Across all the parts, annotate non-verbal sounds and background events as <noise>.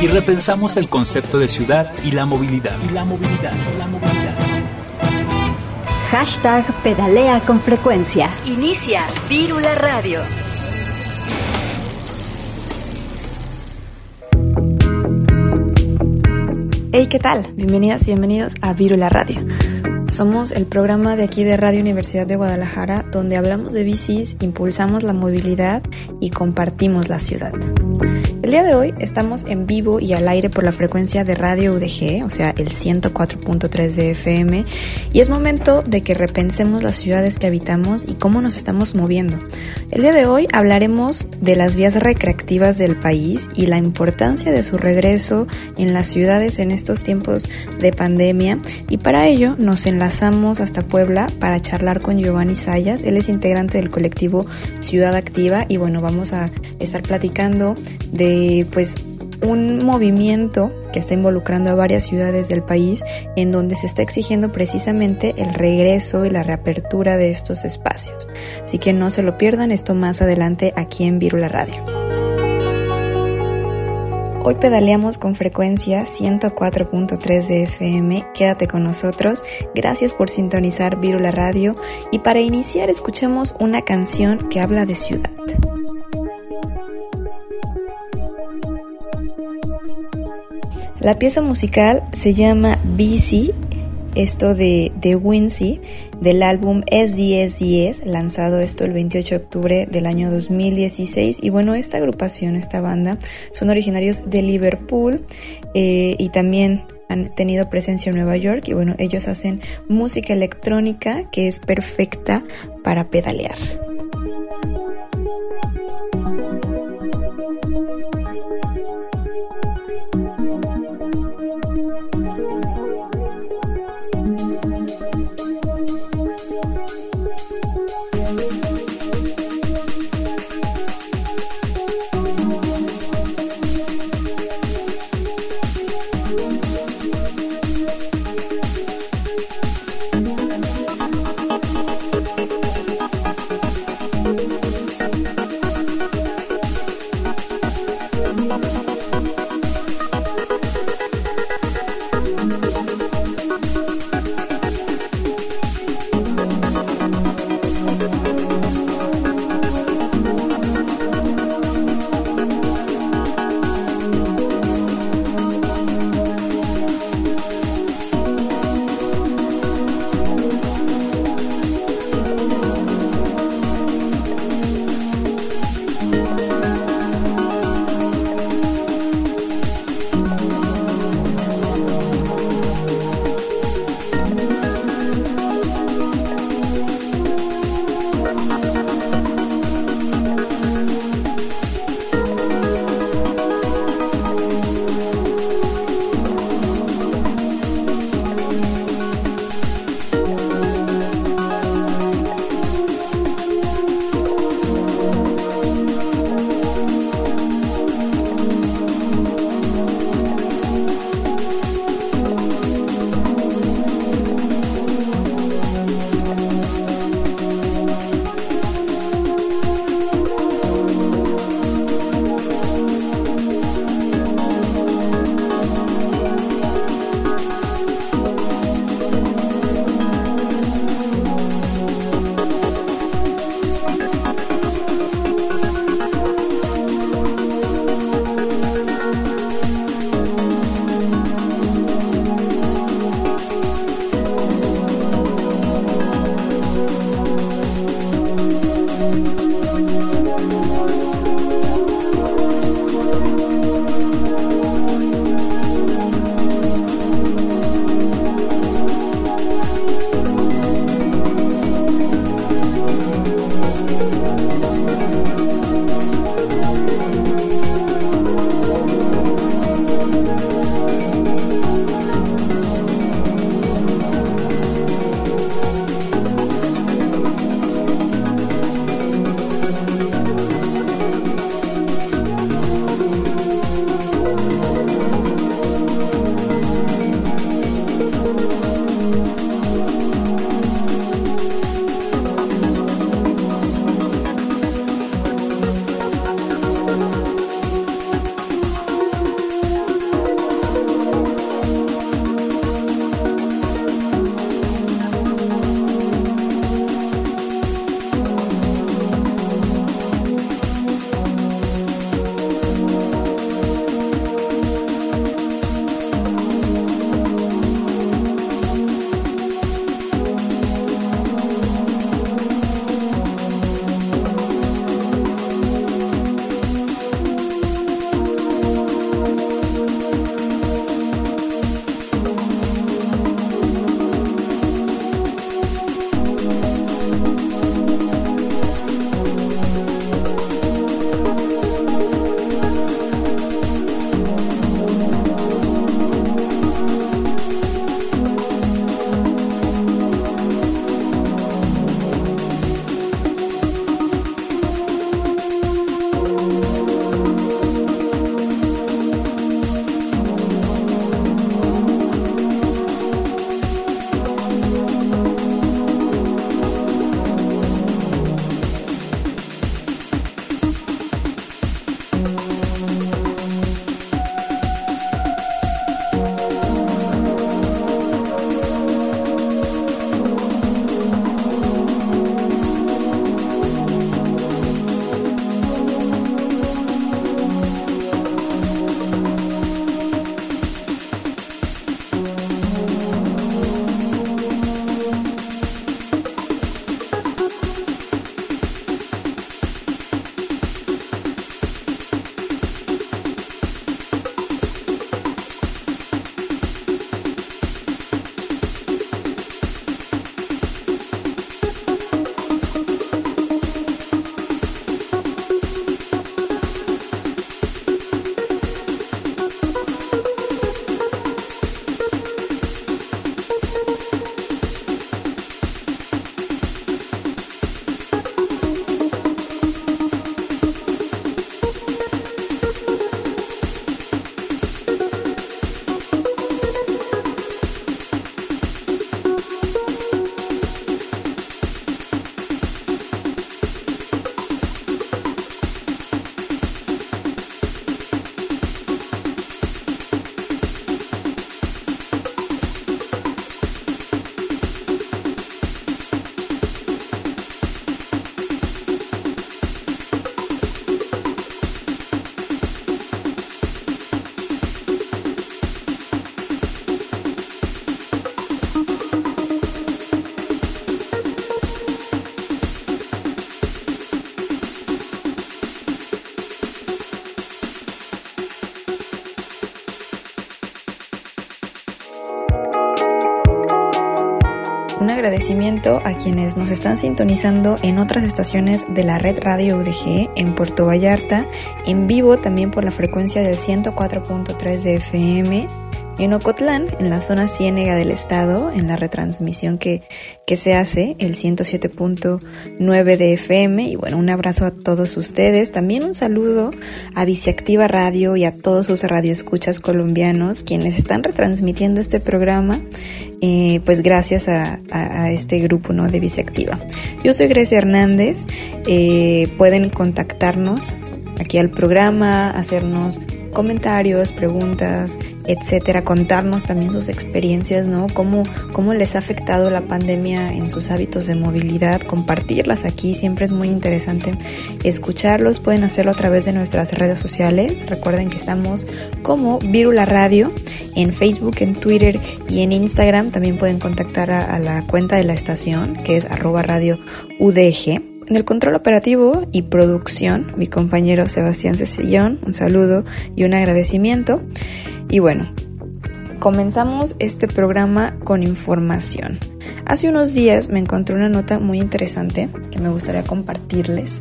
y repensamos el concepto de ciudad y la movilidad. Y la movilidad, la movilidad. Hashtag pedalea con frecuencia. Inicia Vírula Radio. Hey, ¿qué tal? Bienvenidas y bienvenidos a Vírula Radio. Somos el programa de aquí de Radio Universidad de Guadalajara donde hablamos de bicis, impulsamos la movilidad y compartimos la ciudad. El día de hoy estamos en vivo y al aire por la frecuencia de Radio UDG, o sea, el 104.3 de FM, y es momento de que repensemos las ciudades que habitamos y cómo nos estamos moviendo. El día de hoy hablaremos de las vías recreativas del país y la importancia de su regreso en las ciudades en estos tiempos de pandemia, y para ello nos enlazamos hasta Puebla para charlar con Giovanni Sayas, él es integrante del colectivo Ciudad Activa y bueno, vamos a estar platicando de pues un movimiento que está involucrando a varias ciudades del país en donde se está exigiendo precisamente el regreso y la reapertura de estos espacios. Así que no se lo pierdan esto más adelante aquí en Virula Radio. Hoy pedaleamos con frecuencia 104.3 de FM. Quédate con nosotros. Gracias por sintonizar Virula Radio. Y para iniciar escuchemos una canción que habla de ciudad. La pieza musical se llama Busy, esto de, de Wincy, del álbum SDS10, lanzado esto el 28 de octubre del año 2016. Y bueno, esta agrupación, esta banda, son originarios de Liverpool eh, y también han tenido presencia en Nueva York y bueno, ellos hacen música electrónica que es perfecta para pedalear. Agradecimiento a quienes nos están sintonizando en otras estaciones de la red Radio UDG en Puerto Vallarta, en vivo también por la frecuencia del 104.3 de FM en Ocotlán, en la zona ciénega del estado, en la retransmisión que, que se hace, el 107.9 de FM. Y bueno, un abrazo a todos ustedes. También un saludo a Viceactiva Radio y a todos sus radioescuchas colombianos, quienes están retransmitiendo este programa, eh, pues gracias a, este grupo ¿no? de Viceactiva. Yo soy Grecia Hernández. Eh, pueden contactarnos aquí al programa, hacernos comentarios, preguntas, etcétera, contarnos también sus experiencias, ¿no? Cómo, cómo les ha afectado la pandemia en sus hábitos de movilidad, compartirlas aquí, siempre es muy interesante escucharlos, pueden hacerlo a través de nuestras redes sociales, recuerden que estamos como Virula Radio en Facebook, en Twitter y en Instagram, también pueden contactar a, a la cuenta de la estación que es arroba radio UDG en el control operativo y producción, mi compañero Sebastián Cecillón, un saludo y un agradecimiento. Y bueno, comenzamos este programa con información. Hace unos días me encontré una nota muy interesante que me gustaría compartirles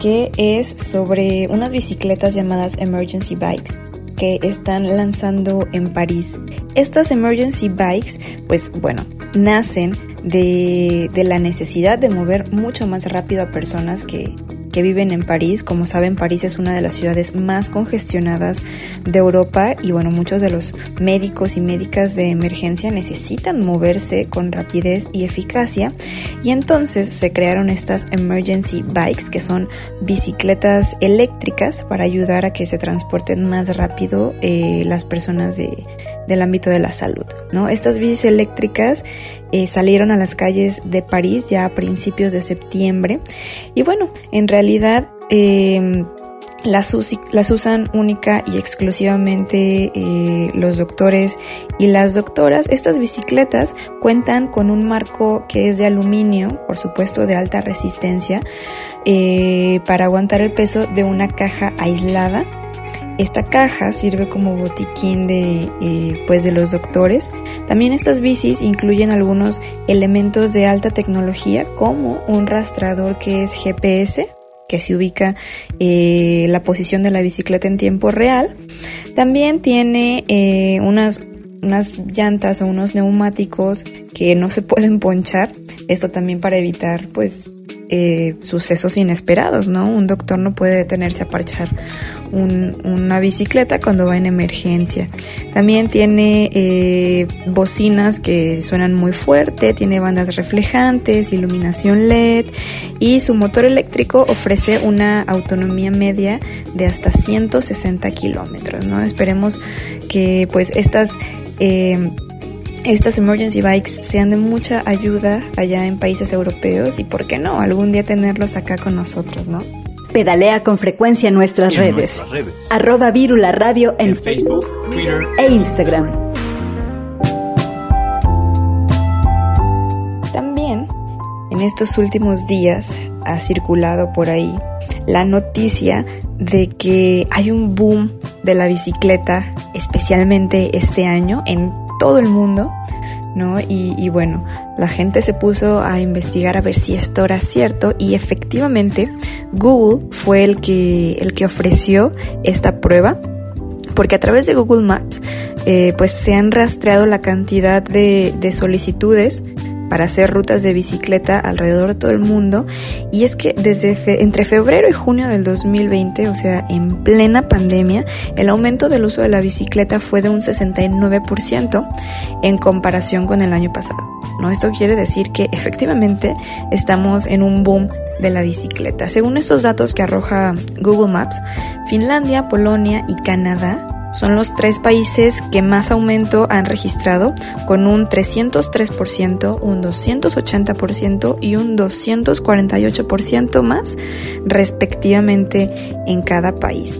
que es sobre unas bicicletas llamadas emergency bikes que están lanzando en París. Estas emergency bikes, pues bueno, nacen de, de la necesidad de mover mucho más rápido a personas que, viven en París. Como saben, París es una de las ciudades más congestionadas de Europa y bueno, muchos de los médicos y médicas de emergencia necesitan moverse con rapidez y eficacia y entonces se crearon estas emergency bikes que son bicicletas eléctricas para ayudar a que se transporten más rápido eh, las personas de, del ámbito de la salud. ¿no? Estas bicis eléctricas eh, salieron a las calles de París ya a principios de septiembre y bueno, en realidad em, las, usan única y exclusivamente eh, los doctores y las doctoras. Estas bicicletas cuentan con un marco que es de aluminio, por supuesto de alta resistencia, eh, para aguantar el peso de una caja aislada esta caja sirve como botiquín de, eh, pues de los doctores. También estas bicis incluyen algunos elementos de alta tecnología como un rastrador que es GPS que se ubica eh, la posición de la bicicleta en tiempo real. También tiene eh, unas, unas llantas o unos neumáticos que no se pueden ponchar. Esto también para evitar pues eh, sucesos inesperados, ¿no? Un doctor no puede detenerse a parchar una bicicleta cuando va en emergencia. También tiene eh, bocinas que suenan muy fuerte, tiene bandas reflejantes, iluminación LED y su motor eléctrico ofrece una autonomía media de hasta 160 kilómetros, ¿no? Esperemos que pues estas eh, estas emergency bikes sean de mucha ayuda allá en países europeos y, ¿por qué no?, algún día tenerlos acá con nosotros, ¿no? Pedalea con frecuencia en nuestras, redes. Arroba Virula Radio en, Facebook, Twitter e Instagram. También, en estos últimos días, ha circulado por ahí la noticia de que hay un boom de la bicicleta, especialmente este año, en todo el mundo, ¿no? Y, bueno, la gente se puso a investigar a ver si esto era cierto y efectivamente Google fue el que, el que ofreció esta prueba porque a través de Google Maps eh, pues se han rastreado la cantidad de, de solicitudes para hacer rutas de bicicleta alrededor de todo el mundo. Y es que desde entre febrero y junio del 2020, o sea, en plena pandemia, el aumento del uso de la bicicleta fue de un 69% en comparación con el año pasado. ¿no? Esto quiere decir que efectivamente estamos en un boom de la bicicleta. Según estos datos que arroja Google Maps, Finlandia, Polonia y Canadá son los tres países que más aumento han registrado, con un 303%, un 280% y un 248% más respectivamente en cada país.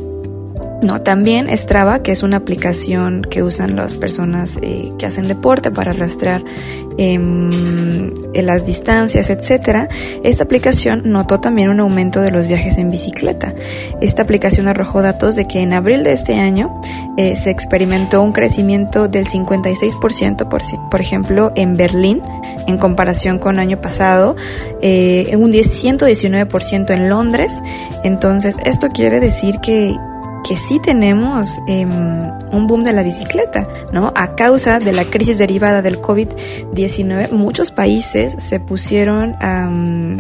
No, también Strava, que es una aplicación que usan las personas eh, que hacen deporte para rastrear em, las distancias, etcétera. Esta aplicación notó también un aumento de los viajes en bicicleta. Esta aplicación arrojó datos de que en abril de este año eh, se experimentó un crecimiento del 56%, por, por ejemplo, en Berlín, en comparación con año pasado, eh, un 119% en Londres. Entonces, esto quiere decir que que sí tenemos em, un boom de la bicicleta, ¿no? A causa de la crisis derivada del COVID-19, muchos países se pusieron a,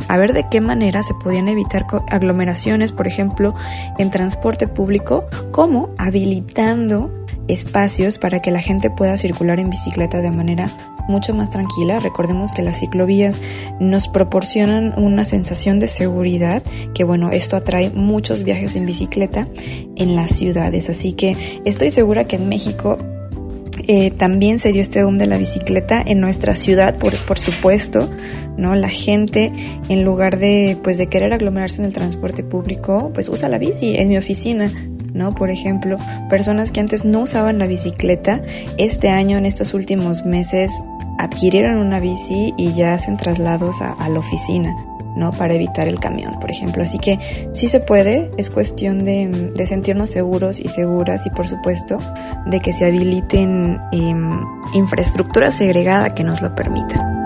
a ver de qué manera se podían evitar aglomeraciones, por ejemplo, en transporte público, como habilitando espacios para que la gente pueda circular en bicicleta de manera mucho más tranquila. Recordemos que las ciclovías nos proporcionan una sensación de seguridad, que bueno, esto atrae muchos viajes en bicicleta en las ciudades. Así que estoy segura que en México eh, también se dio este boom de la bicicleta en nuestra ciudad, por, por supuesto, ¿no? La gente, en lugar de, pues, de querer aglomerarse en el transporte público, pues usa la bici. En mi oficina ¿no? Por ejemplo, personas que antes no usaban la bicicleta, este año, en estos últimos meses, adquirieron una bici y ya hacen traslados a, la oficina. ¿no? Para evitar el camión, por ejemplo. Así que sí se puede, es cuestión de, sentirnos seguros y seguras y por supuesto de que se habiliten em, infraestructura segregada que nos lo permita.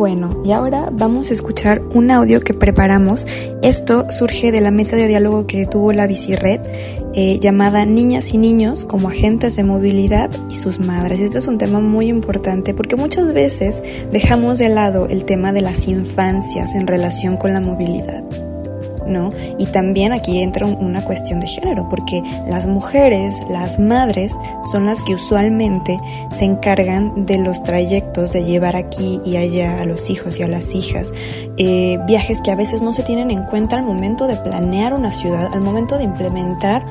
Bueno, y ahora vamos a escuchar un audio que preparamos. Esto surge de la mesa de diálogo que tuvo la Bicirred, eh, llamada Niñas y Niños como agentes de movilidad y sus madres. Este es un tema muy importante porque muchas veces dejamos de lado el tema de las infancias en relación con la movilidad. ¿No? Y también aquí entra una cuestión de género, porque las mujeres, las madres, son las que usualmente se encargan de los trayectos, de llevar aquí y allá a los hijos y a las hijas, eh, viajes que a veces no se tienen en cuenta al momento de planear una ciudad, al momento de implementar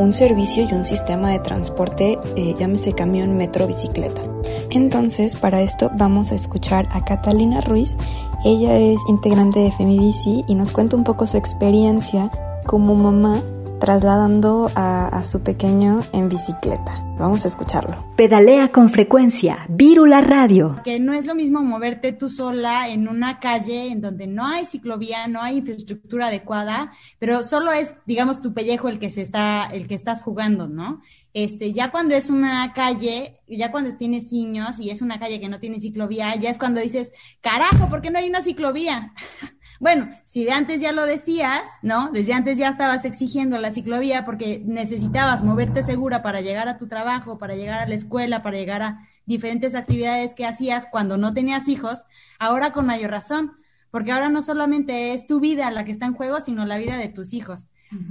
un servicio y un sistema de transporte, eh, llámese camión, metro, bicicleta. Entonces, para esto vamos a escuchar a Catalina Ruiz. Ella es integrante de FemiBici y nos cuenta un poco su experiencia como mamá trasladando a, su pequeño en bicicleta. Vamos a escucharlo. Pedalea con frecuencia, Vírula Radio. Que no es lo mismo moverte tú sola en una calle en donde no hay ciclovía, no hay infraestructura adecuada, pero solo es, digamos, tu pellejo el que se está, el que estás jugando, ¿no? Este, ya cuando es una calle, ya cuando tienes niños y es una calle que no tiene ciclovía, ya es cuando dices, carajo, ¿por qué no hay una ciclovía? <laughs> Bueno, si de antes ya lo decías, ¿no? Desde antes ya estabas exigiendo la ciclovía porque necesitabas moverte segura para llegar a tu trabajo, para llegar a la escuela, para llegar a diferentes actividades que hacías cuando no tenías hijos, ahora con mayor razón, porque ahora no solamente es tu vida la que está en juego, sino la vida de tus hijos.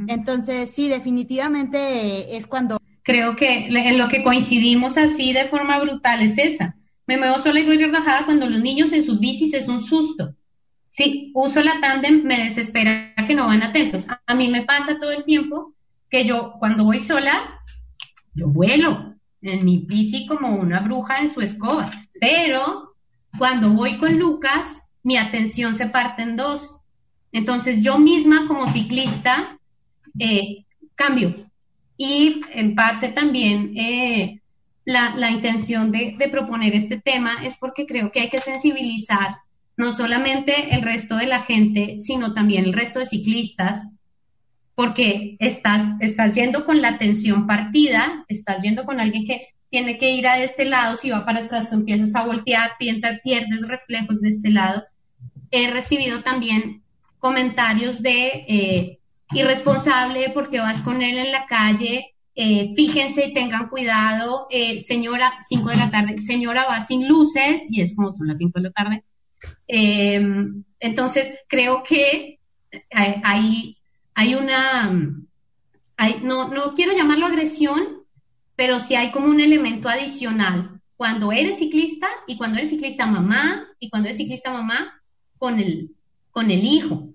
Entonces, sí, definitivamente es cuando... Creo que en lo que coincidimos así de forma brutal es esa. Me muevo sola y voy relajada cuando los niños en sus bicis es un susto. Si uso la tándem, me desespera que no van atentos. A mí me pasa todo el tiempo que yo cuando voy sola, yo vuelo en mi bici como una bruja en su escoba, pero cuando voy con Lucas, mi atención se parte en dos. Entonces yo misma como ciclista eh, cambio. Y en parte también eh, la, intención de proponer este tema es porque creo que hay que sensibilizar no solamente el resto de la gente, sino también el resto de ciclistas, porque estás, estás yendo con la atención partida, estás yendo con alguien que tiene que ir a este lado, si va para atrás tú empiezas a voltear, pierdes reflejos de este lado. He recibido también comentarios de eh, irresponsable porque vas con él en la calle, eh, fíjense y tengan cuidado, eh, señora, 5 de la tarde, señora va sin luces, y es como son las 5 de la tarde, Em, entonces, creo que hay, hay una, no, no quiero llamarlo agresión, pero sí hay como un elemento adicional cuando eres ciclista y cuando eres ciclista mamá y cuando eres ciclista mamá con el, con el hijo.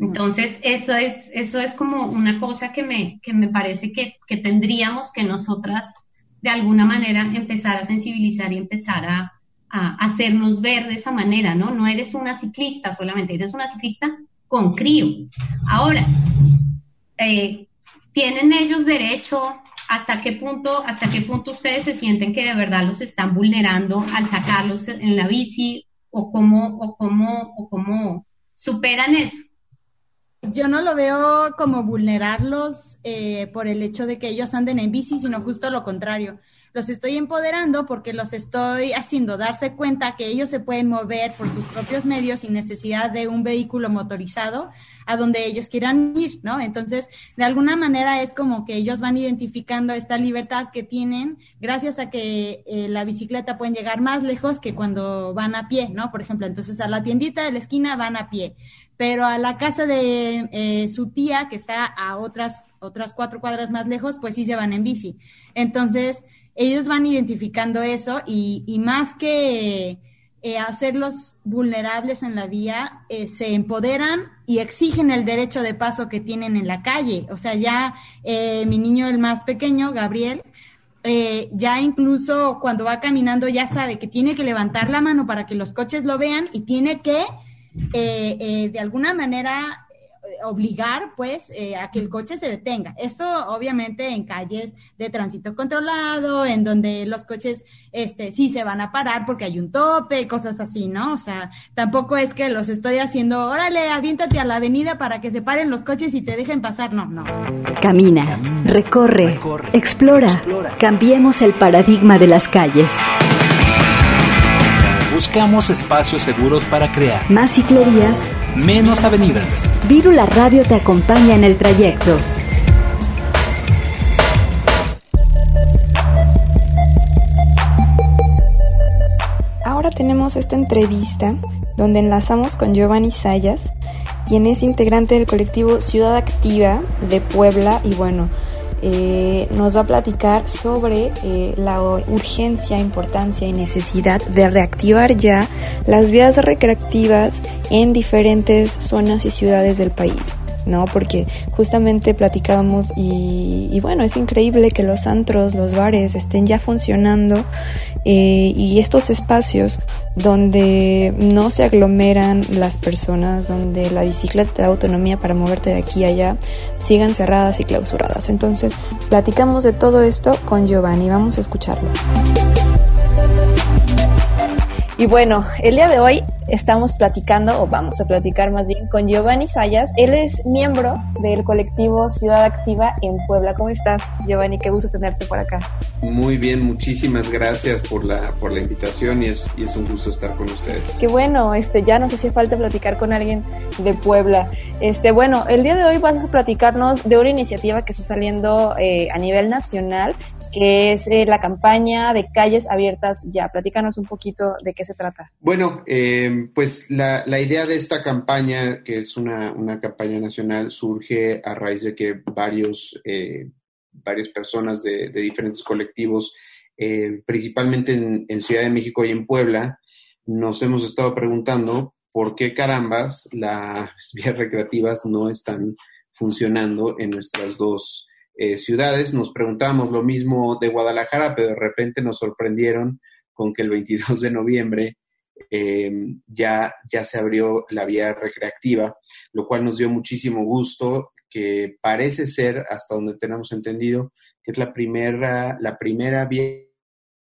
Entonces, eso es, eso es como una cosa que me, que me parece que, que, tendríamos que nosotras de alguna manera empezar a sensibilizar y empezar a, a hacernos ver de esa manera, ¿no? No eres una ciclista solamente, eres una ciclista con crío. Ahora, eh, ¿tienen ellos derecho? ¿Hasta qué punto, hasta qué punto ustedes se sienten que de verdad los están vulnerando al sacarlos en la bici o cómo, o cómo, o cómo superan eso? Yo no lo veo como vulnerarlos eh, por el hecho de que ellos anden en bici, sino justo lo contrario. Los estoy empoderando porque los estoy haciendo darse cuenta que ellos se pueden mover por sus propios medios sin necesidad de un vehículo motorizado a donde ellos quieran ir, ¿no? Entonces, de alguna manera es como que ellos van identificando esta libertad que tienen gracias a que eh, la bicicleta pueden llegar más lejos que cuando van a pie, ¿no? Por ejemplo, entonces a la tiendita de la esquina van a pie pero a la casa de eh, su tía, que está a otras, otras cuatro cuadras más lejos, pues sí se van en bici. Entonces, ellos van identificando eso y, y más que eh, hacerlos vulnerables en la vía, eh, se empoderan y exigen el derecho de paso que tienen en la calle. O sea, ya mi niño, el más pequeño, Gabriel, ya incluso cuando va caminando ya sabe que tiene que levantar la mano para que los coches lo vean y tiene que eh, eh, de alguna manera eh, obligar pues a que el coche se detenga. Esto obviamente en calles de tránsito controlado, en donde los coches este sí se van a parar porque hay un tope, cosas así, ¿no? O sea, tampoco es que los estoy haciendo, órale, aviéntate a la avenida para que se paren los coches y te dejen pasar, no, no. Camina, recorre, explora. Cambiemos el paradigma de las calles. Buscamos espacios seguros para crear más ciclerías, menos avenidas. Virula Radio te acompaña en el trayecto. Ahora tenemos esta entrevista donde enlazamos con Giovanni Sayas, quien es integrante del colectivo Ciudad Activa de Puebla y bueno, eh, nos va a platicar sobre eh, la urgencia, importancia y necesidad de reactivar ya las vías recreativas en diferentes zonas y ciudades del país. ¿No? Porque justamente platicábamos y, y, bueno, es increíble que los antros, los bares estén ya funcionando eh, y estos espacios donde no se aglomeran las personas, donde la bicicleta te da autonomía para moverte de aquí a allá, sigan cerradas y clausuradas. Entonces, platicamos de todo esto con Giovanni, vamos a escucharlo. Y bueno, el día de hoy estamos platicando, o vamos a platicar más bien, con Giovanni Sayas. Él es miembro del colectivo Ciudad Activa en Puebla. ¿Cómo estás, Giovanni? Qué gusto tenerte por acá. Muy bien, muchísimas gracias por la, por la invitación y es, y es un gusto estar con ustedes. Qué bueno, este, ya nos hacía falta platicar con alguien de Puebla. Este, bueno, el día de hoy vas a platicarnos de una iniciativa que está saliendo eh, a nivel nacional, que es eh, la campaña de calles abiertas ya. Platícanos un poquito de qué se trata. Bueno, eh, pues la, idea de esta campaña, que es una, campaña nacional, surge a raíz de que varios, eh, varias personas de, diferentes colectivos, eh, principalmente en, Ciudad de México y en Puebla, nos hemos estado preguntando por qué carambas las <laughs> vías recreativas no están funcionando en nuestras dos eh, ciudades. Nos preguntamos lo mismo de Guadalajara, pero de repente nos sorprendieron con que el 22 de noviembre eh, ya, ya se abrió la vía recreativa, lo cual nos dio muchísimo gusto, que parece ser, hasta donde tenemos entendido, que es la primera, la primera vía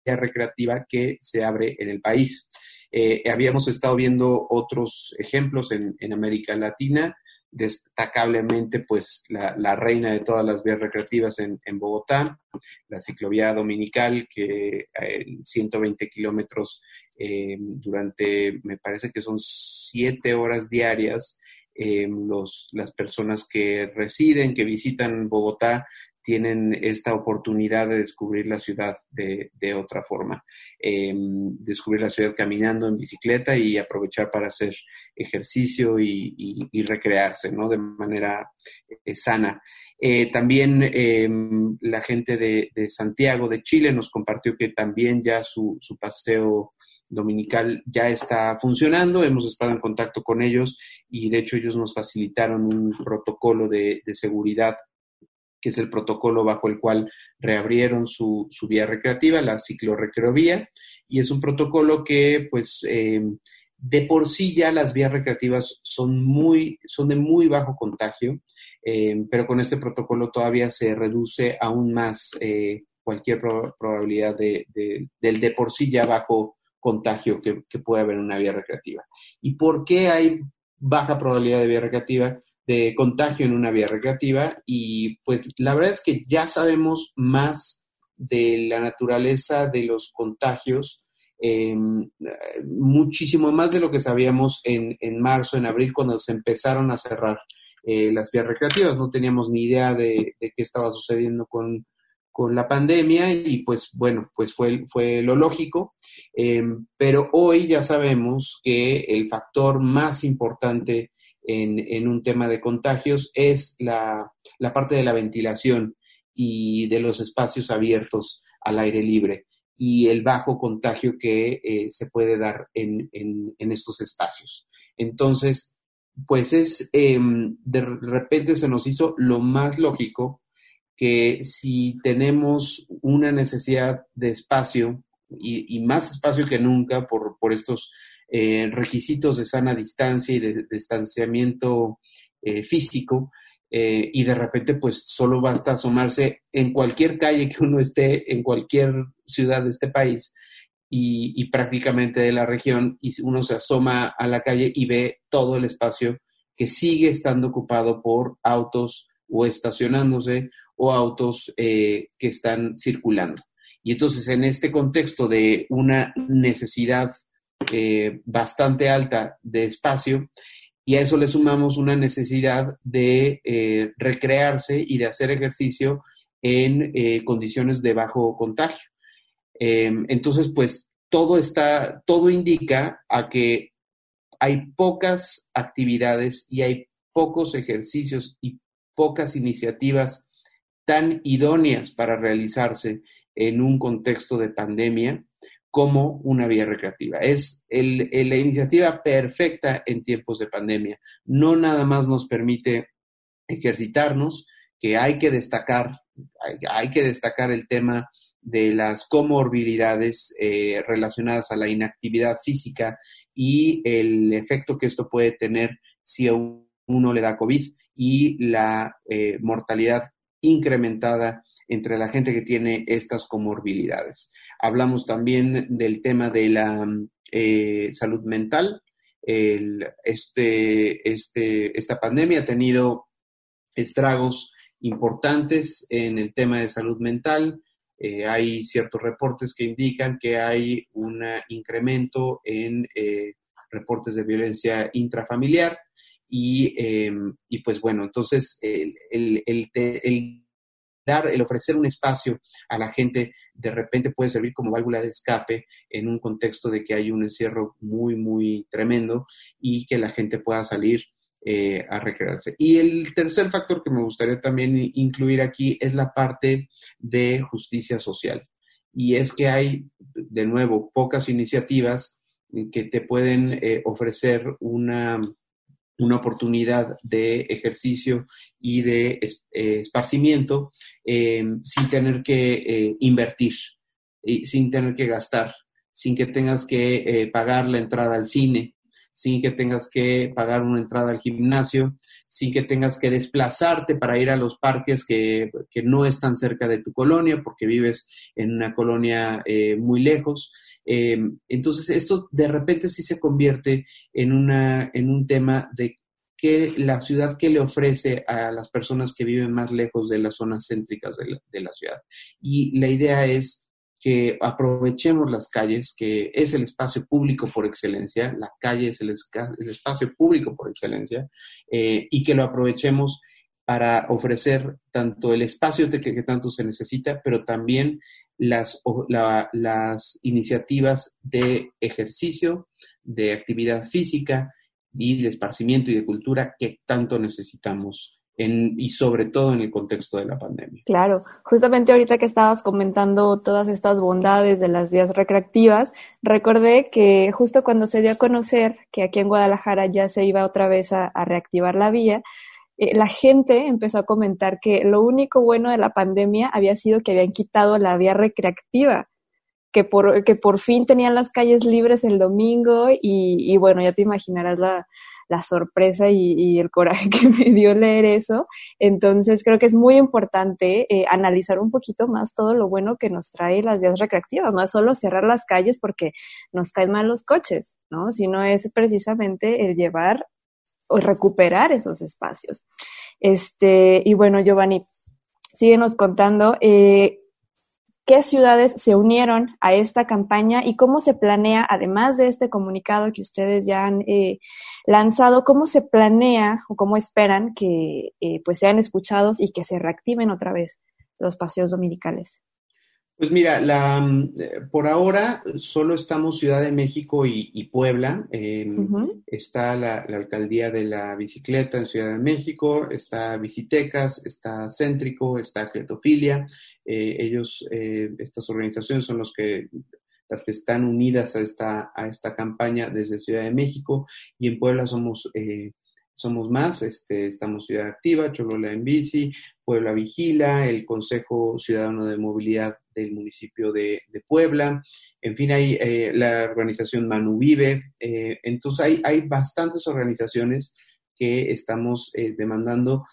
recreativa que se abre en el país. Eh, habíamos estado viendo otros ejemplos en, en América Latina, destacablemente pues la, reina de todas las vías recreativas en, Bogotá, la ciclovía dominical que en 120 kilómetros eh, durante, me parece que son siete horas diarias, eh, los, las personas que residen, que visitan Bogotá, tienen esta oportunidad de descubrir la ciudad de, otra forma, em, descubrir la ciudad caminando en bicicleta y aprovechar para hacer ejercicio y, recrearse ¿no? de manera eh, sana. Eh, también la gente de, Santiago de Chile nos compartió que también ya su, paseo dominical ya está funcionando, hemos estado en contacto con ellos y de hecho ellos nos facilitaron un protocolo de seguridad que es el protocolo bajo el cual reabrieron su, vía recreativa, la ciclorrecreovía, y es un protocolo que pues em, de por sí ya las vías recreativas son, muy, son de muy bajo contagio, eh, pero con este protocolo todavía se reduce aún más eh, cualquier probabilidad de, del de por sí ya bajo contagio que, que puede haber en una vía recreativa. ¿Y por qué hay baja probabilidad de vía recreativa? De contagio en una vía recreativa y pues la verdad es que ya sabemos más de la naturaleza de los contagios Em, muchísimo más de lo que sabíamos en, en, marzo, en abril, cuando se empezaron a cerrar eh, las vías recreativas. No teníamos ni idea de, qué estaba sucediendo con, con, la pandemia y pues bueno, pues fue, fue lo lógico. Em, pero hoy ya sabemos que el factor más importante en, en un tema de contagios es la, la parte de la ventilación y de los espacios abiertos al aire libre y el bajo contagio que eh, se puede dar en, estos espacios. Entonces, pues es, em, de repente se nos hizo lo más lógico que si tenemos una necesidad de espacio y, más espacio que nunca por, estos eh, requisitos de sana distancia y de, distanciamiento eh, físico, eh, y de repente pues solo basta asomarse en cualquier calle que uno esté, en cualquier ciudad de este país y, prácticamente de la región, y uno se asoma a la calle y ve todo el espacio que sigue estando ocupado por autos o estacionándose o autos eh, que están circulando. Y entonces en este contexto de una necesidad eh, bastante alta de espacio, y a eso le sumamos una necesidad de eh, recrearse y de hacer ejercicio en eh, condiciones de bajo contagio. Em, entonces, pues todo está, todo indica a que hay pocas actividades y hay pocos ejercicios y pocas iniciativas tan idóneas para realizarse en un contexto de pandemia como una vía recreativa. Es la iniciativa perfecta en tiempos de pandemia. No nada más nos permite ejercitarnos, que hay que destacar, hay, que destacar el tema de las comorbilidades eh, relacionadas a la inactividad física y el efecto que esto puede tener si a uno le da COVID y la eh, mortalidad incrementada entre la gente que tiene estas comorbilidades. Hablamos también del tema de la eh, salud mental. este, este, esta pandemia ha tenido estragos importantes en el tema de salud mental. Eh, hay ciertos reportes que indican que hay un incremento en eh, reportes de violencia intrafamiliar y, em, y pues bueno, entonces el, el, el, el el ofrecer un espacio a la gente de repente puede servir como válvula de escape en un contexto de que hay un encierro muy, muy tremendo y que la gente pueda salir eh, a recrearse. Y el tercer factor que me gustaría también incluir aquí es la parte de justicia social. Y es que hay, de nuevo, pocas iniciativas que te pueden eh, ofrecer una una oportunidad de ejercicio y de eh, esparcimiento eh, sin tener que eh, invertir, y sin tener que gastar, sin que tengas que pagar la entrada al cine, sin que tengas que pagar una entrada al gimnasio, sin que tengas que desplazarte para ir a los parques que, que no están cerca de tu colonia porque vives en una colonia muy lejos. Em, entonces, esto de repente sí se convierte en, una, en un tema de que la ciudad que le ofrece a las personas que viven más lejos de las zonas céntricas de la, ciudad. Y la idea es que aprovechemos las calles, que es el espacio público por excelencia, la calle es el, espacio público por excelencia, eh, y que lo aprovechemos para ofrecer tanto el espacio que, que tanto se necesita, pero también las, las iniciativas de ejercicio, de actividad física y de esparcimiento y de cultura que tanto necesitamos. Y sobre todo en el contexto de la pandemia. Claro, justamente ahorita que estabas comentando todas estas bondades de las vías recreativas, recordé que justo cuando se dio a conocer que aquí en Guadalajara ya se iba otra vez a reactivar la vía, eh, la gente empezó a comentar que lo único bueno de la pandemia había sido que habían quitado la vía recreativa. que por, que por fin tenían las calles libres el domingo y bueno, ya te imaginarás la, la sorpresa y, el coraje <laughs> que me dio leer eso. Entonces creo que es muy importante eh, analizar un poquito más todo lo bueno que nos trae las vías recreativas. No es solo cerrar las calles porque nos caen mal los coches, ¿no? Sino es precisamente el llevar o recuperar esos espacios. Este, y bueno, Giovanni, síguenos contando. Eh, qué ciudades se unieron a esta campaña y cómo se planea, además de este comunicado que ustedes ya han eh, lanzado, cómo se planea o cómo esperan que eh, pues sean escuchados y que se reactiven otra vez los paseos dominicales. Pues mira, la, mm, eh, por ahora solo estamos Ciudad de México y, Puebla. Em, está la, alcaldía de la bicicleta en Ciudad de México, está Bicitecas, está Céntrico, está Cletofilia. Eh, ellos, eh, estas organizaciones son los que, las que están unidas a esta, a esta campaña desde Ciudad de México y en Puebla somos somos más, este, estamos Ciudad Activa, Cholola en Bici, Puebla Vigila, el Consejo Ciudadano de Movilidad del municipio de, Puebla, en fin, hay eh, la organización Manu Vive, eh, entonces hay, hay bastantes organizaciones que estamos eh, demandando.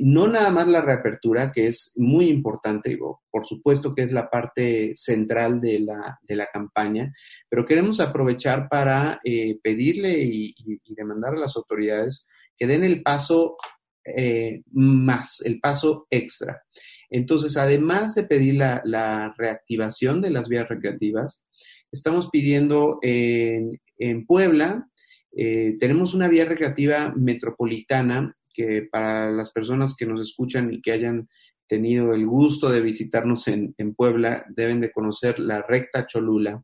No nada más la reapertura, que es muy importante, por supuesto que es la parte central de la, de la campaña, pero queremos aprovechar para pedirle y, demandar a las autoridades que den el paso eh, más, el paso extra. Entonces, además de pedir la, reactivación de las vías recreativas, estamos pidiendo en, Puebla, eh, tenemos una vía recreativa metropolitana que para las personas que nos escuchan y que hayan tenido el gusto de visitarnos en, en Puebla, deben de conocer la recta Cholula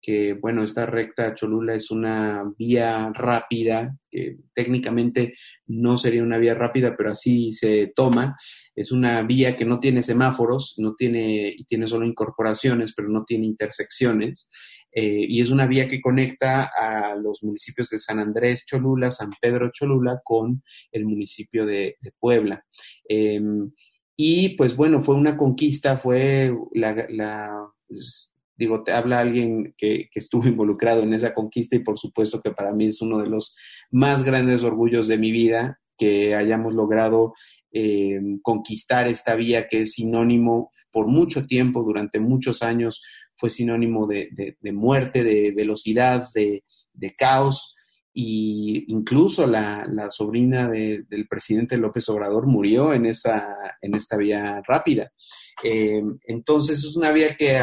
que bueno, esta recta Cholula es una vía rápida, que técnicamente no sería una vía rápida, pero así se toma. Es una vía que no tiene semáforos, no tiene, y tiene solo incorporaciones, pero no tiene intersecciones. Eh, y es una vía que conecta a los municipios de San Andrés Cholula, San Pedro Cholula con el municipio de, Puebla. Em, y pues bueno, fue una conquista, fue la, pues, digo, te habla alguien que, estuvo <laughs> involucrado en esa conquista y por supuesto que para mí es uno de los más grandes orgullos de mi vida que hayamos logrado eh, conquistar esta vía que es sinónimo por mucho tiempo, durante muchos años, fue sinónimo de, muerte, de velocidad, de, caos. Y incluso la, sobrina del presidente López Obrador murió en, esa, en esta vía rápida. Eh, entonces es una vía que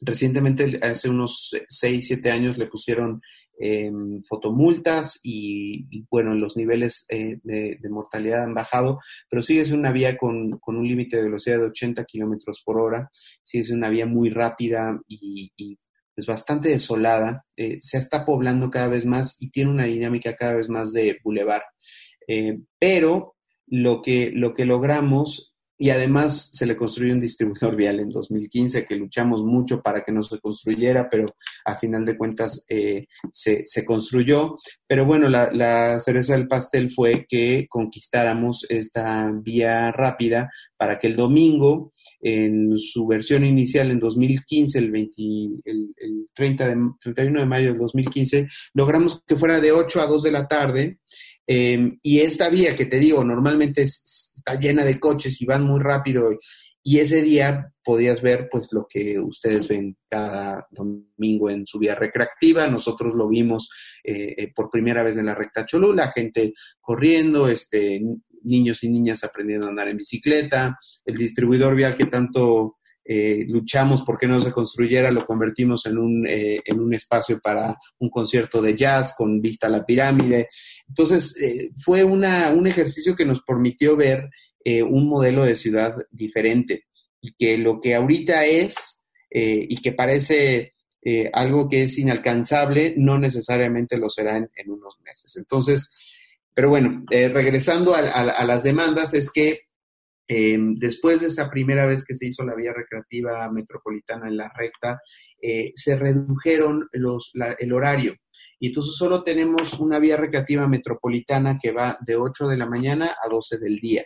Recientemente, hace unos 6, 7 años, le pusieron em, fotomultas y, bueno, los niveles eh, de, mortalidad han bajado, pero sigue siendo una vía con, un límite de velocidad de 80 kilómetros por hora, sigue siendo una vía muy rápida y, y pues bastante desolada. Eh, se está poblando cada vez más y tiene una dinámica cada vez más de bulevar. Eh, pero lo que, lo que logramos y además se le construyó un distribuidor vial en 2015 que luchamos mucho para que no se construyera, pero a final de cuentas eh, se, construyó. Pero bueno, la, cereza del pastel fue que conquistáramos esta vía rápida para que el domingo, en su versión inicial en 2015, el, 20, el, 30 de, 31 de mayo del 2015, logramos que fuera de 8 a 2 de la tarde. Em, y esta vía que te digo, normalmente es está llena de coches y van muy rápido. Y ese día podías ver pues lo que ustedes ven cada domingo en su vía recreativa. Nosotros lo vimos eh, eh, por primera vez en la recta Cholula, gente corriendo, este, niños y niñas aprendiendo a andar en bicicleta, el distribuidor vial que tanto eh, luchamos porque no se construyera, lo convertimos en un, en un espacio para un concierto de jazz con vista a la pirámide. Entonces, eh, fue una, un ejercicio que nos permitió ver eh, un modelo de ciudad diferente y que lo que ahorita es eh, y que parece algo que es inalcanzable, no necesariamente lo será en, unos meses. Entonces, pero bueno, regresando a, las demandas, es que después de esa primera vez que se hizo la vía recreativa metropolitana en la recta, se redujeron los, el horario. Y entonces solo tenemos una vía recreativa metropolitana que va de 8 de la mañana a 12 del día.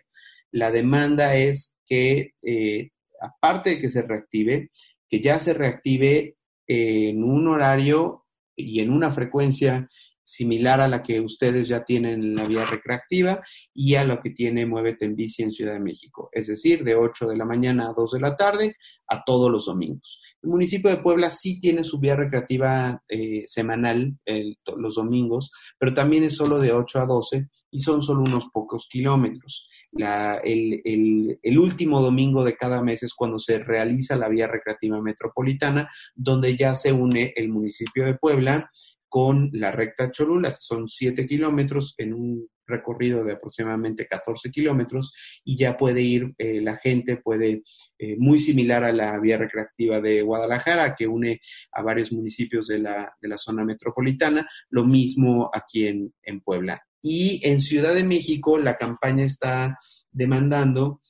La demanda es que, eh, aparte de que se reactive, que ya se reactive en un horario y en una frecuencia similar a la que ustedes ya tienen en la vía recreativa y a lo que tiene Muévete en Bici en Ciudad de México, es decir, de 8 de la mañana a 2 de la tarde a todos los domingos. El municipio de Puebla sí tiene su vía recreativa eh, semanal los domingos, pero también es solo de 8 a 12 y son solo unos pocos kilómetros. el, el, último domingo de cada mes es cuando se realiza la vía recreativa metropolitana, donde ya se une el municipio de Puebla con la recta Cholula, que son 7 kilómetros en un recorrido de aproximadamente 14 kilómetros y ya puede ir, eh, la gente puede, eh, muy similar a la vía recreativa de Guadalajara, que une a varios municipios de la, de la zona metropolitana, lo mismo aquí en, en Puebla. Y en Ciudad de México la campaña está demandando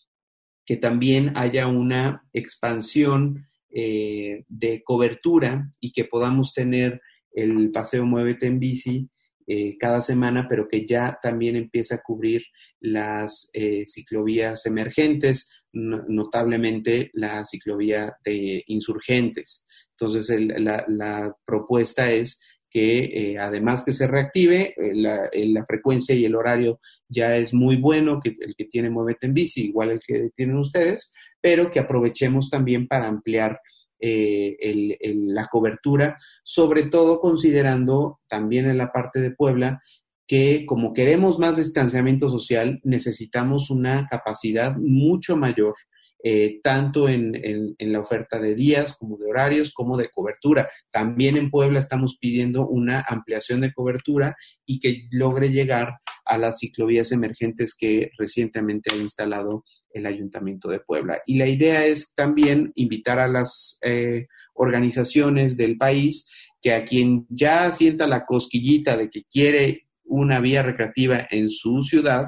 que también haya una expansión eh, de cobertura y que podamos tener el paseo Muévete en bici eh, cada semana, pero que ya también empieza a cubrir las eh, ciclovías emergentes, notablemente la ciclovía de insurgentes. Entonces, la, propuesta es que eh, además que se reactive, la, la, frecuencia y el horario ya es muy bueno, que el que tiene Muévete en bici, igual el que tienen ustedes, pero que aprovechemos también para ampliar eh, la cobertura, sobre todo considerando también en la parte de Puebla que como queremos más distanciamiento social, necesitamos una capacidad mucho mayor, eh, tanto en, la oferta de días como de horarios, como de cobertura. También en Puebla estamos pidiendo una ampliación de cobertura y que logre llegar a las ciclovías emergentes que recientemente ha instalado el Ayuntamiento de Puebla. Y la idea es también invitar a las eh, organizaciones del país que a quien ya sienta la cosquillita de que quiere una vía recreativa en su ciudad,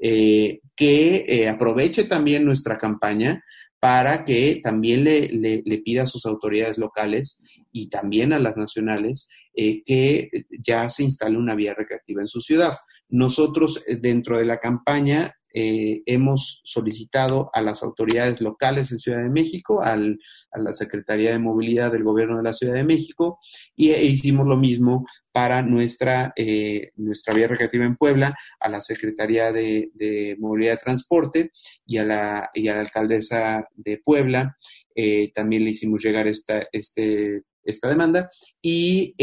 eh, que eh, aproveche también nuestra campaña para que también le, le, pida a sus autoridades locales y también a las nacionales que ya se instale una vía recreativa en su ciudad. Nosotros dentro de la campaña eh, hemos solicitado a las autoridades locales en Ciudad de México, a la Secretaría de Movilidad del Gobierno de la Ciudad de México, y e hicimos lo mismo para nuestra, eh, nuestra vía recreativa en Puebla, a la Secretaría de, Movilidad y Transporte y a la, y a la alcaldesa de Puebla. Eh, también le hicimos llegar esta, este, esta demanda y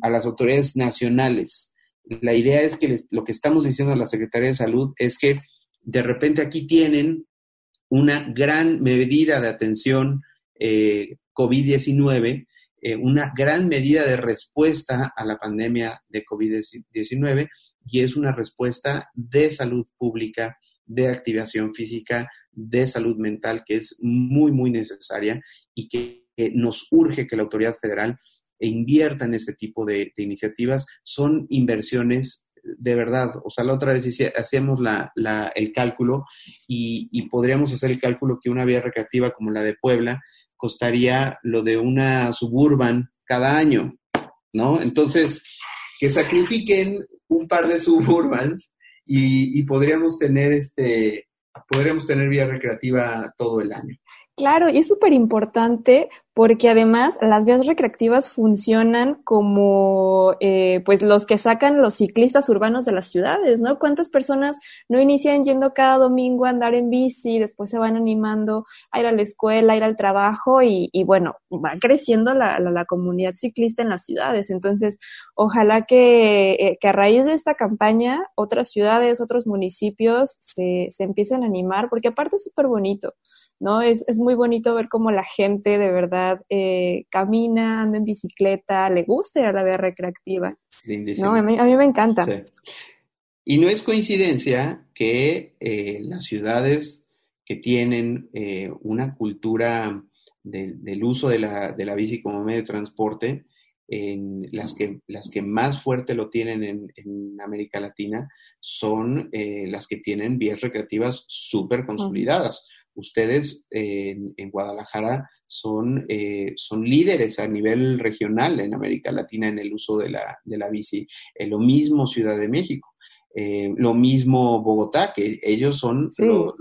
a las autoridades nacionales la idea es que lo que estamos diciendo a la Secretaría de Salud es que de repente aquí tienen una gran medida de atención eh, COVID-19, eh, una gran medida de respuesta a la pandemia de COVID-19 y es una respuesta de salud pública, de activación física, de salud mental que es muy, muy necesaria y que nos urge que la autoridad federal e invierta en este tipo de, iniciativas, son inversiones de verdad. O sea, la otra vez hacíamos la, el cálculo y, podríamos hacer el cálculo que una vía recreativa como la de Puebla costaría lo de una suburban cada año, ¿no? Entonces, que sacrifiquen un par de suburbans y, y podríamos tener este podríamos tener vía recreativa todo el año. Claro, y es súper importante porque además las vías recreativas funcionan como eh, pues los que sacan los ciclistas urbanos de las ciudades, ¿no? ¿Cuántas personas no inician yendo cada domingo a andar en bici, después se van animando a ir a la escuela, a ir al trabajo y, bueno, va creciendo la, la, comunidad ciclista en las ciudades. Entonces, ojalá que, eh, a raíz de esta campaña otras ciudades, otros municipios se, se empiecen a animar porque aparte es súper bonito. ¿No? Es, es muy bonito ver cómo la gente de verdad eh, camina, anda en bicicleta, le gusta ir a la vía recreativa. ¿no? A, mí, me encanta. Y no es coincidencia que eh, las ciudades que tienen eh, una cultura del uso de la, de la, bici como medio de transporte, en las que, las que más fuerte lo tienen en, en América Latina son las que tienen vías recreativas súper consolidadas ustedes en, Guadalajara son, eh, son líderes a nivel regional en América Latina en el uso de la, de la bici. Eh, lo mismo Ciudad de México. Eh, lo mismo Bogotá, que ellos son los,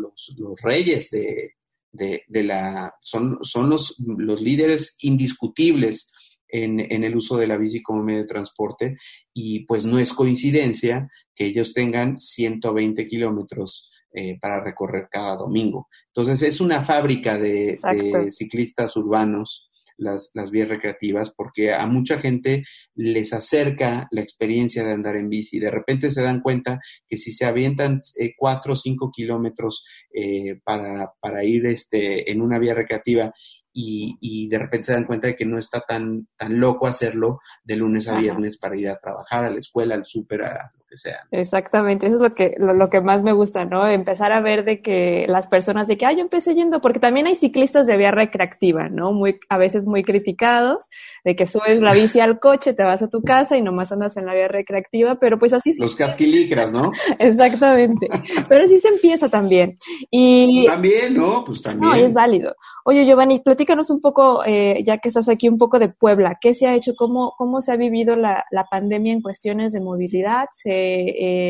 reyes de, de, la, son, son los, los líderes indiscutibles en, en, el uso de la bici como medio de transporte y pues no es coincidencia que ellos tengan 120 kilómetros eh, para recorrer cada domingo. Entonces es una fábrica de, de ciclistas urbanos las, las, vías recreativas porque a mucha gente les acerca la experiencia de andar en bici. De repente se dan cuenta que si se avientan eh, cuatro o cinco kilómetros eh, para, para ir este, en una vía recreativa y, y, de repente se dan cuenta de que no está tan, tan loco hacerlo de lunes a viernes para ir a trabajar, a la escuela, al súper, a lo que sea. Exactamente, eso es lo que, lo, que más me gusta, ¿no? Empezar a ver de que las personas de que, ah, yo empecé yendo, porque también hay ciclistas de vía recreativa, ¿no? Muy, a veces muy criticados, de que subes la bici al coche, te vas a tu casa y nomás andas en la vía recreativa, pero pues así Los casquilicras, ¿no? <laughs> Exactamente, pero así se empieza también. Y... También, ¿no? Pues también. No, y es válido. Oye, Giovanni, platícanos un poco, eh, ya que estás aquí, un poco de Puebla. ¿Qué se ha hecho? ¿Cómo, cómo se ha vivido la, la pandemia en cuestiones de movilidad? ¿Se,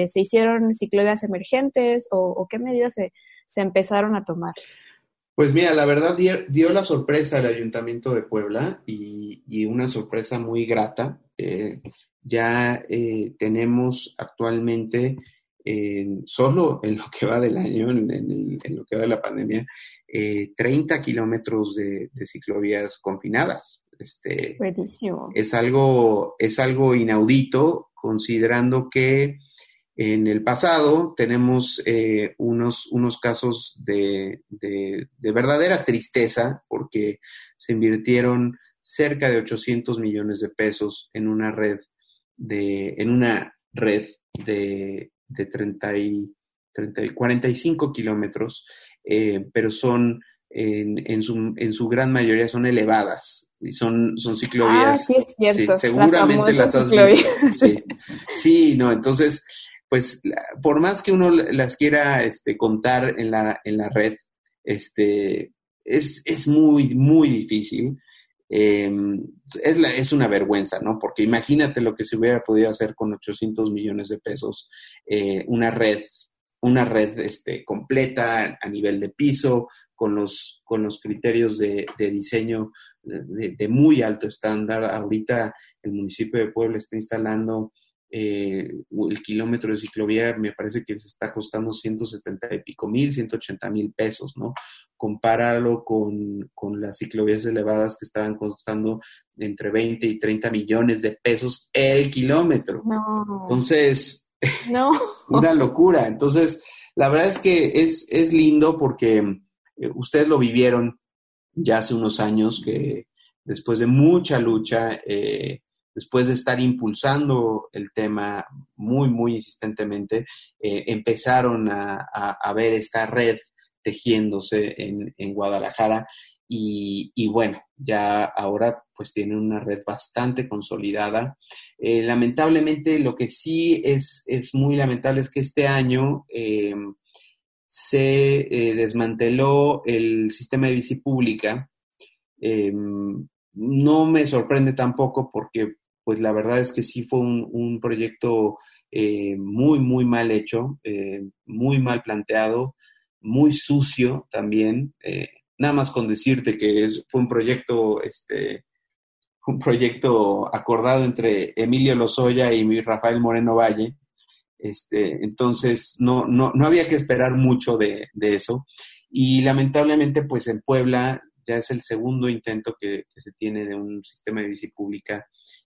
eh, ¿se hicieron ciclovías emergentes o, qué medidas se, se, empezaron a tomar? Pues mira, la verdad dio, la sorpresa al Ayuntamiento de Puebla y, y una sorpresa muy grata. Eh, ya tenemos actualmente, solo en lo que va del año, en, en lo que va de la pandemia, eh, 30 kilómetros de, ciclovías confinadas. Este, Es algo, es algo inaudito, considerando que en el pasado tenemos eh, unos, unos casos de, de, verdadera tristeza porque se invirtieron cerca de 800 millones de pesos en una red de, en una red de, de 30 y, 30 y 45 kilómetros eh, pero son en, en, su, en su gran mayoría son elevadas y son, son ciclovías. Ah, sí, es cierto. seguramente las has visto. Sí. sí, no, entonces, pues por más que uno las quiera este, contar en la, en la red, este, es, es muy, muy difícil. Em, es, la, es una vergüenza, ¿no? Porque imagínate lo que se hubiera podido hacer con 800 millones de pesos, eh, una red una red este, completa a nivel de piso, con los, con los criterios de, diseño de, muy alto estándar. Ahorita el municipio de Puebla está instalando eh, el kilómetro de ciclovía, me parece que se está costando 170 y pico mil, 180 mil pesos, ¿no? Compáralo con, con las ciclovías elevadas que estaban costando entre 20 y 30 millones de pesos el kilómetro. Entonces, no. <laughs> Una locura. Entonces, la verdad es que es, es lindo porque eh, ustedes lo vivieron ya hace unos años que después de mucha lucha, eh, después de estar impulsando el tema muy, muy insistentemente, eh, empezaron a, ver esta red tejiéndose en, Guadalajara y, bueno, ya ahora pues tienen una red bastante consolidada. Lamentablemente, lo que sí es, es, muy lamentable es que este año se eh, desmanteló el sistema de bici pública. no me sorprende tampoco porque pues la verdad es que sí fue un, proyecto muy, muy mal hecho, muy mal planteado, muy sucio también nada más con decirte que es, fue un proyecto, este, un proyecto acordado entre Emilio Lozoya y Rafael Moreno Valle. Este, entonces, no, no, no había que esperar mucho de, de, eso. Y lamentablemente, pues en Puebla ya es el segundo intento que, se tiene de un sistema de bici pública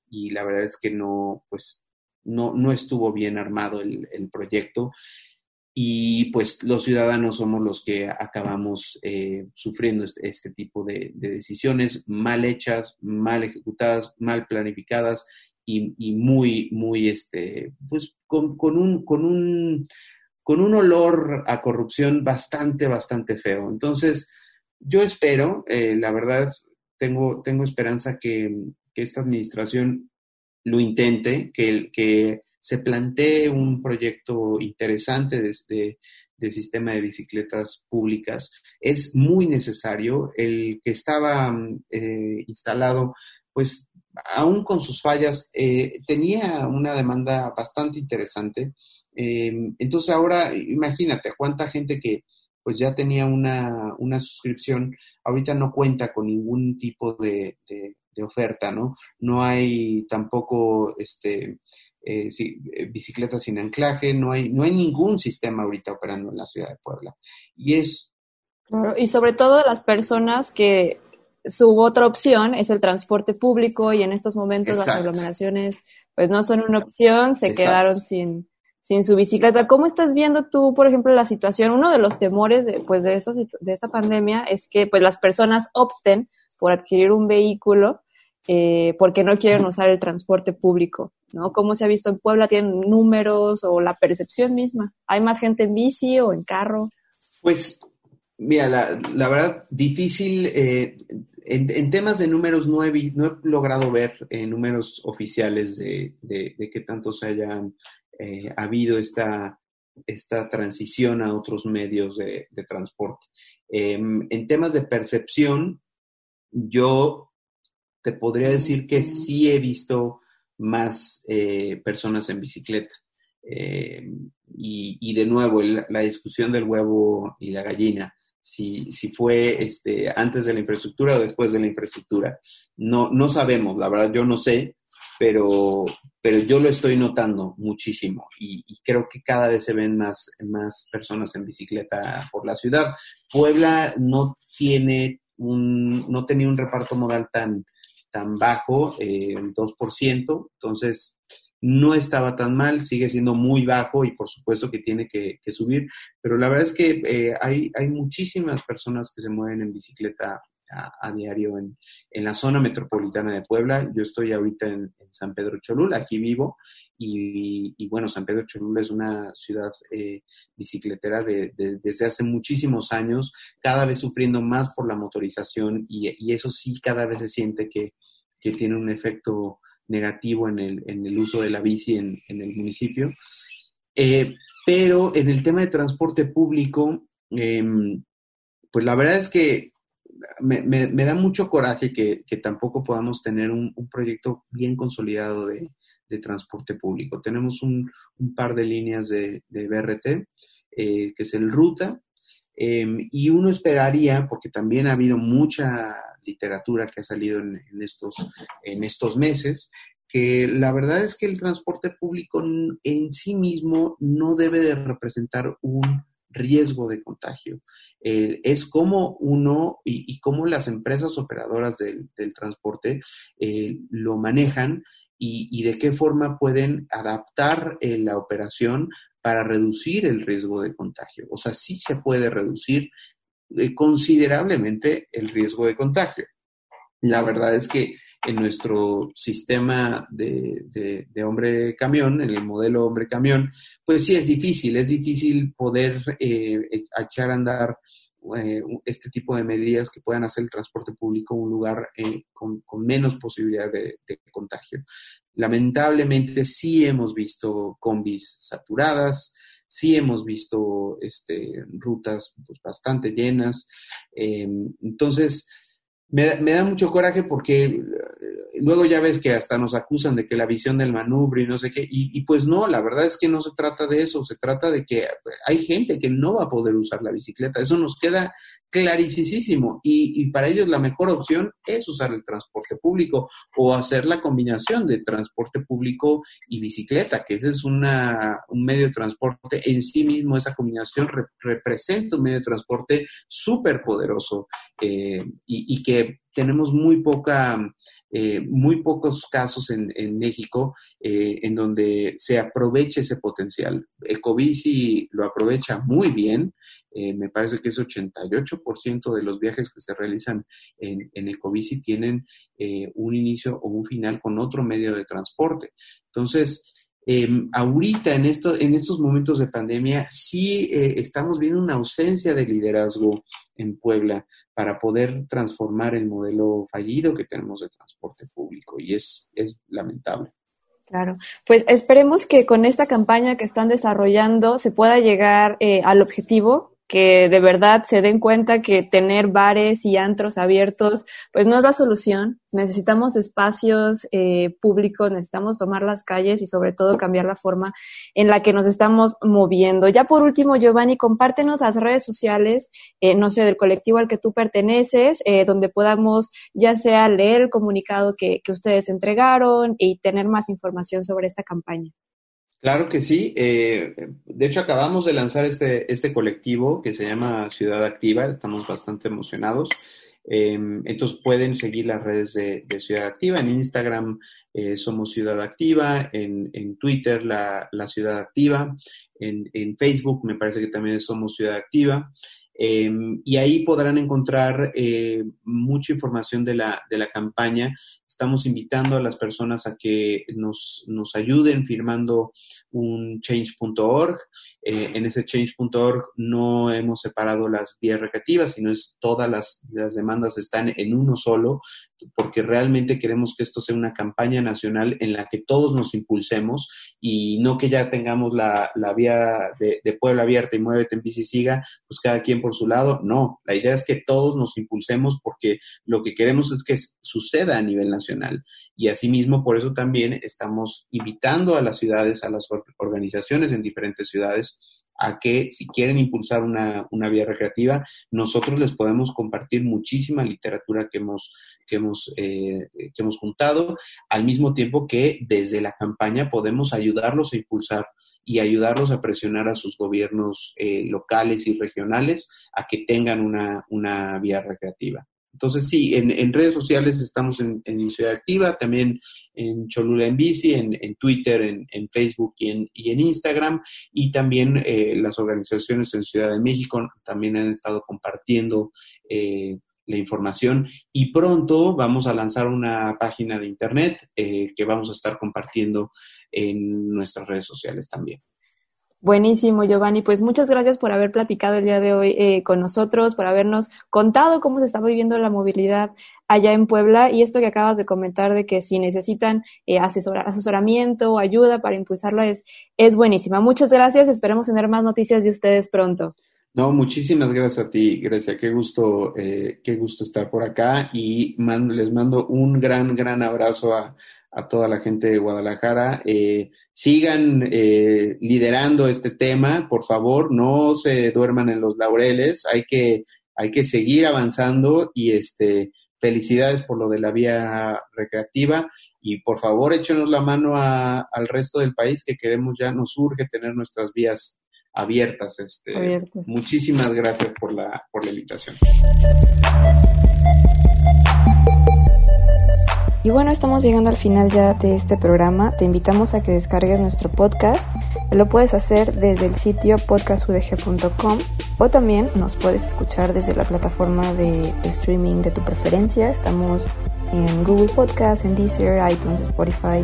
y la verdad es que no, pues, no, no estuvo bien armado el, el proyecto y pues los ciudadanos somos los que acabamos eh, sufriendo este, este tipo de, decisiones mal hechas, mal ejecutadas, mal planificadas y, y muy, muy, este, pues con, un, con, un, con un olor a corrupción bastante, bastante feo. Entonces, yo espero, eh, la verdad, tengo, tengo esperanza que, esta administración lo intente, que, que se plantee un proyecto interesante de, sistema de bicicletas públicas. Es muy necesario. El que estaba eh, instalado, pues aún con sus fallas, eh, tenía una demanda bastante interesante. Em, entonces ahora imagínate cuánta gente que, pues ya tenía una, una suscripción, ahorita no cuenta con ningún tipo de, oferta, ¿no? No hay tampoco este, eh, eh, bicicletas sin anclaje, no hay, no hay ningún sistema ahorita operando en la ciudad de Puebla. Y es... y sobre todo las personas que su otra opción es el transporte público y en estos momentos las aglomeraciones pues no son una opción, se quedaron sin, sin su bicicleta. ¿Cómo estás viendo tú, por ejemplo, la situación? Uno de los temores de, pues, de, eso, de esta pandemia es que pues, las personas opten por adquirir un vehículo eh, porque no quieren usar el transporte público, ¿no? ¿Cómo se ha visto en Puebla? ¿Tienen números o la percepción misma? ¿Hay más gente en bici o en carro? Pues, mira, la, la verdad, difícil. Eh, en, temas de números no he, no he logrado ver eh, números oficiales de, de, qué tanto se hayan eh, habido esta, esta transición a otros medios de, transporte. Em, en temas de percepción, yo te podría decir que sí he visto más eh, personas en bicicleta. Em, y, de nuevo, la discusión del huevo y la gallina si, si fue este, antes de la infraestructura o después de la infraestructura. No, no sabemos, la verdad yo no sé, pero, pero yo lo estoy notando muchísimo y, creo que cada vez se ven más, más personas en bicicleta por la ciudad. Puebla no tiene un, no tenía un reparto modal tan, tan bajo, eh, 2%, entonces no estaba tan mal, sigue siendo muy bajo y por supuesto que tiene que, subir, pero la verdad es que eh, hay, hay muchísimas personas que se mueven en bicicleta a, diario en, la zona metropolitana de Puebla. Yo estoy ahorita en, San Pedro Cholula, aquí vivo, y, bueno, San Pedro Cholula es una ciudad eh, bicicletera desde hace muchísimos años, cada vez sufriendo más por la motorización y, eso sí cada vez se siente que, que tiene un efecto negativo en el, en el uso de la bici en, en el municipio. Eh, pero en el tema de transporte público, em, pues la verdad es que me, me, da mucho coraje que, que tampoco podamos tener un, proyecto bien consolidado de, de, transporte público. Tenemos un, un par de líneas de, de BRT, eh, que es el Ruta, em, y uno esperaría, porque también ha habido mucha literatura que ha salido en, estos, en estos meses, que la verdad es que el transporte público en sí mismo no debe de representar un riesgo de contagio. Es como uno y, y cómo las empresas operadoras del, transporte eh, lo manejan y, de qué forma pueden adaptar eh, la operación para reducir el riesgo de contagio. O sea, sí se puede reducir eh, considerablemente el riesgo de contagio. La verdad es que en nuestro sistema de, de, hombre camión, en el modelo hombre camión, pues sí es difícil, es difícil poder eh, echar a andar eh, este tipo de medidas que puedan hacer el transporte público un lugar con, con, menos posibilidad de, contagio. Lamentablemente sí hemos visto combis saturadas, sí hemos visto este, rutas pues, bastante llenas. Eh, entonces, me, me, da mucho coraje porque eh, luego ya ves que hasta nos acusan de que la visión del manubrio y no sé qué, y, y, pues no, la verdad es que no se trata de eso, se trata de que hay gente que no va a poder usar la bicicleta, eso nos queda clarísimo y, y, para ellos la mejor opción es usar el transporte público o hacer la combinación de transporte público y bicicleta, que ese es una, un medio de transporte en sí mismo, esa combinación representa un medio de transporte súper poderoso eh, y, y, que tenemos muy poca... Eh, muy pocos casos en, en México eh, en donde se aproveche ese potencial. Ecobici lo aprovecha muy bien, eh, me parece que es 88% de los viajes que se realizan en, en Ecobici tienen eh, un inicio o un final con otro medio de transporte. Entonces, em, ahorita en, esto, en estos momentos de pandemia sí eh, estamos viendo una ausencia de liderazgo en Puebla para poder transformar el modelo fallido que tenemos de transporte público y es, es lamentable. Claro, pues esperemos que con esta campaña que están desarrollando se pueda llegar al objetivo que de verdad se den cuenta que tener bares y antros abiertos, pues no es la solución. Necesitamos espacios eh, públicos, necesitamos tomar las calles y sobre todo cambiar la forma en la que nos estamos moviendo. Ya por último, Giovanni, compártenos las redes sociales, eh, no sé, del colectivo al que tú perteneces, eh, donde podamos ya sea leer el comunicado que, que ustedes entregaron y tener más información sobre esta campaña. Claro que sí. Eh, de hecho, acabamos de lanzar este, este colectivo que se llama Ciudad Activa. Estamos bastante emocionados. Eh, entonces pueden seguir las redes de, Ciudad Activa. En Instagram eh, somos Ciudad Activa, en, en Twitter la, la, Ciudad Activa, en, en, Facebook me parece que también somos Ciudad Activa. y ahí podrán encontrar mucha información de la, de la campaña Estamos invitando a las personas a que nos, nos ayuden firmando un change.org. Eh, en ese change.org no hemos separado las vías recreativas, sino es todas las, las demandas están en uno solo porque realmente queremos que esto sea una campaña nacional en la que todos nos impulsemos y no que ya tengamos la, vía de, Puebla abierta y muévete en bici siga, pues cada quien por su lado. No, la idea es que todos nos impulsemos porque lo que queremos es que suceda a nivel nacional. Y asimismo, por eso también estamos invitando a las ciudades, a las organizaciones en diferentes ciudades, a que si quieren impulsar una, una, vía recreativa, nosotros les podemos compartir muchísima literatura que hemos, que hemos, eh, que hemos juntado, al mismo tiempo que desde la campaña podemos ayudarlos a impulsar y ayudarlos a presionar a sus gobiernos eh, locales y regionales a que tengan una, una vía recreativa. Entonces, sí, en, redes sociales estamos en, Ciudad Activa, también en Cholula en Bici, en, Twitter, en, Facebook y en, Instagram, y también eh, las organizaciones en Ciudad de México también han estado compartiendo eh, la información y pronto vamos a lanzar una página de internet eh, que vamos a estar compartiendo en nuestras redes sociales también. Buenísimo, Giovanni. Pues muchas gracias por haber platicado el día de hoy eh, con nosotros, por habernos contado cómo se está viviendo la movilidad allá en Puebla y esto que acabas de comentar de que si necesitan eh, asesoramiento o ayuda para impulsarla es, es buenísima. Muchas gracias. Esperemos tener más noticias de ustedes pronto. No, muchísimas gracias a ti, Grecia. Qué gusto, eh, qué gusto estar por acá y les mando un gran, gran abrazo a, a toda la gente de Guadalajara. Eh, sigan eh, liderando este tema, por favor, no se duerman en los laureles, hay que, hay que seguir avanzando y este, felicidades por lo de la vía recreativa y por favor échenos la mano al resto del país que queremos ya, nos urge tener nuestras vías abiertas. Este, Muchísimas gracias por la, por la invitación. Y bueno, estamos llegando al final ya de este programa. Te invitamos a que descargues nuestro podcast. Lo puedes hacer desde el sitio podcastudg.com o también nos puedes escuchar desde la plataforma de streaming de tu preferencia. Estamos en Google Podcast, en Deezer, iTunes, Spotify,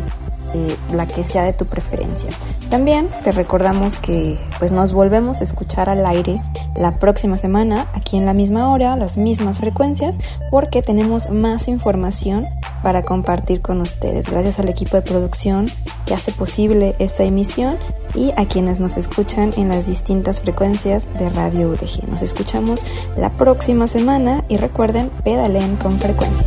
eh, la que sea de tu preferencia. También te recordamos que pues nos volvemos a escuchar al aire la próxima semana aquí en la misma hora, las mismas frecuencias, porque tenemos más información para compartir con ustedes. Gracias al equipo de producción que hace posible esta emisión y a quienes nos escuchan en las distintas frecuencias de Radio UDG. Nos escuchamos la próxima semana y recuerden, pedalen con frecuencia.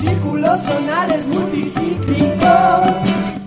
círculos sonales multicíclicos